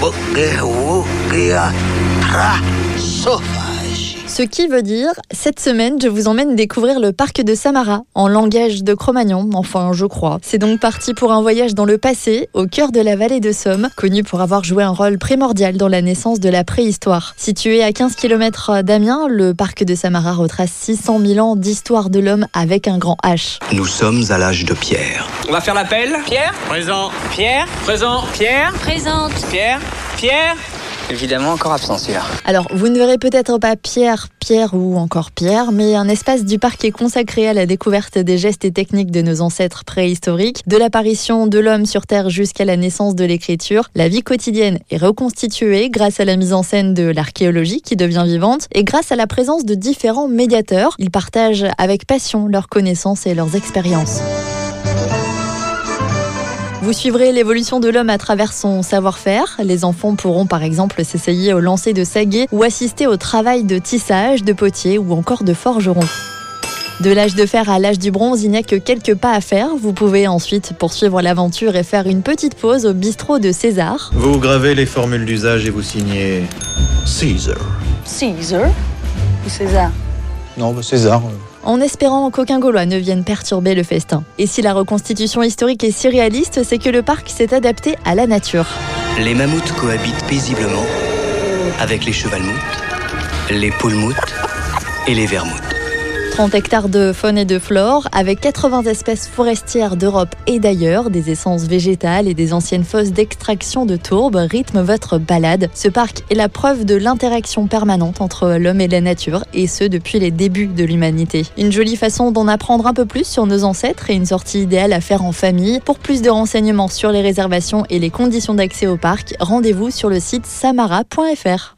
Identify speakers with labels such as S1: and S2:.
S1: Porque o que boquerra, pra sofá.
S2: Ce qui veut dire, cette semaine, je vous emmène découvrir le parc de Samara, en langage de Cro-Magnon, enfin je crois. C'est donc parti pour un voyage dans le passé, au cœur de la vallée de Somme, connu pour avoir joué un rôle primordial dans la naissance de la préhistoire. Situé à 15 km d'Amiens, le parc de Samara retrace 600 000 ans d'histoire de l'homme avec un grand H.
S3: Nous sommes à l'âge de pierre.
S4: On va faire l'appel. Pierre
S5: Présent.
S4: Pierre Présent. Pierre
S6: Présente.
S4: Pierre Pierre
S5: Évidemment, encore absent celui-là.
S2: Alors, vous ne verrez peut-être pas Pierre, Pierre ou encore Pierre, mais un espace du parc est consacré à la découverte des gestes et techniques de nos ancêtres préhistoriques, de l'apparition de l'homme sur Terre jusqu'à la naissance de l'écriture. La vie quotidienne est reconstituée grâce à la mise en scène de l'archéologie qui devient vivante et grâce à la présence de différents médiateurs. Ils partagent avec passion leurs connaissances et leurs expériences. Vous suivrez l'évolution de l'homme à travers son savoir-faire. Les enfants pourront par exemple s'essayer au lancer de saguet ou assister au travail de tissage, de potier ou encore de forgeron. De l'âge de fer à l'âge du bronze, il n'y a que quelques pas à faire. Vous pouvez ensuite poursuivre l'aventure et faire une petite pause au bistrot de César.
S7: Vous gravez les formules d'usage et vous signez Caesar.
S6: Caesar ou César?
S7: Non, bah César.
S2: En espérant qu'aucun Gaulois ne vienne perturber le festin. Et si la reconstitution historique est si réaliste, c'est que le parc s'est adapté à la nature.
S3: Les mammouths cohabitent paisiblement avec les chevalmoutes, les poulmoutes et les vermoutes.
S2: 30 hectares de faune et de flore, avec 80 espèces forestières d'Europe et d'ailleurs, des essences végétales et des anciennes fosses d'extraction de tourbe rythment votre balade. Ce parc est la preuve de l'interaction permanente entre l'homme et la nature, et ce depuis les débuts de l'humanité. Une jolie façon d'en apprendre un peu plus sur nos ancêtres et une sortie idéale à faire en famille. Pour plus de renseignements sur les réservations et les conditions d'accès au parc, rendez-vous sur le site samara.fr.